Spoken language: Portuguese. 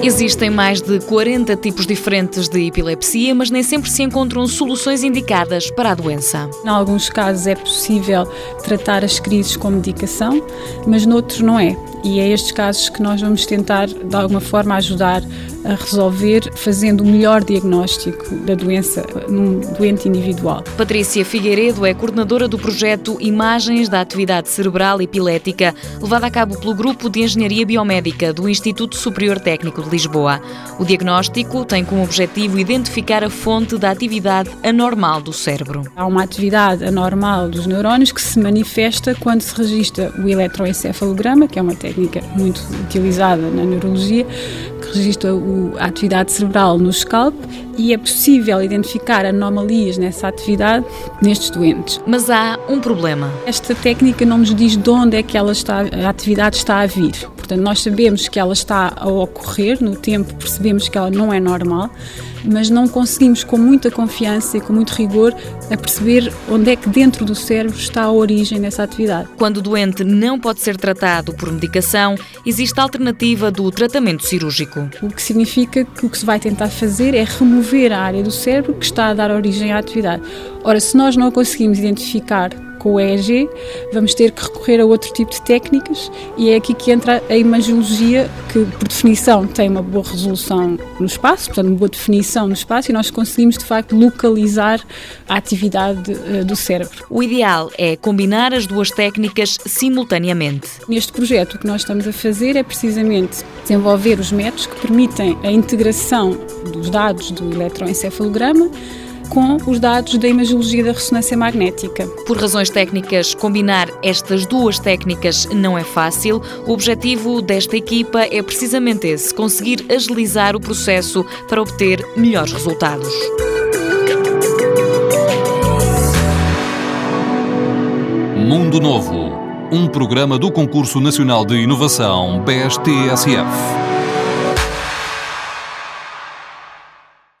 Existem mais de 40 tipos diferentes de epilepsia, mas nem sempre se encontram soluções indicadas para a doença. Em alguns casos é possível tratar as crises com medicação, mas noutros não é. E é estes casos que nós vamos tentar, de alguma forma, ajudar a resolver, fazendo o melhor diagnóstico da doença num doente individual. Patrícia Figueiredo é coordenadora do projeto Imagens da Atividade Cerebral Epilética, levado a cabo pelo Grupo de Engenharia Biomédica do Instituto Superior Técnico de Lisboa. O diagnóstico tem como objetivo identificar a fonte da atividade anormal do cérebro. Há uma atividade anormal dos neurónios que se manifesta quando se registra o eletroencefalograma, que é uma técnica muito utilizada na neurologia, registra a atividade cerebral no scalp e é possível identificar anomalias nessa atividade nestes doentes. Mas há um problema. Esta técnica não nos diz de onde é que ela está, a atividade está a vir. Portanto, nós sabemos que ela está a ocorrer no tempo, percebemos que ela não é normal, mas não conseguimos com muita confiança e com muito rigor a perceber onde é que dentro do cérebro está a origem dessa atividade. Quando o doente não pode ser tratado por medicação, existe a alternativa do tratamento cirúrgico. O que significa que o que se vai tentar fazer é remover a área do cérebro que está a dar origem à atividade. Ora, se nós não conseguimos identificar com o EEG, vamos ter que recorrer a outro tipo de técnicas e é aqui que entra a imagiologia, que por definição tem uma boa resolução no espaço, portanto, uma boa definição no espaço e nós conseguimos de facto localizar a atividade uh, do cérebro. O ideal é combinar as duas técnicas simultaneamente. Neste projeto, o que nós estamos a fazer é precisamente desenvolver os métodos que permitem a integração dos dados do eletroencefalograma com os dados da imagiologia da ressonância magnética. Por razões técnicas, combinar estas duas técnicas não é fácil. O objetivo desta equipa é precisamente esse: conseguir agilizar o processo para obter melhores resultados. Mundo Novo, um programa do Concurso Nacional de Inovação BSTSF.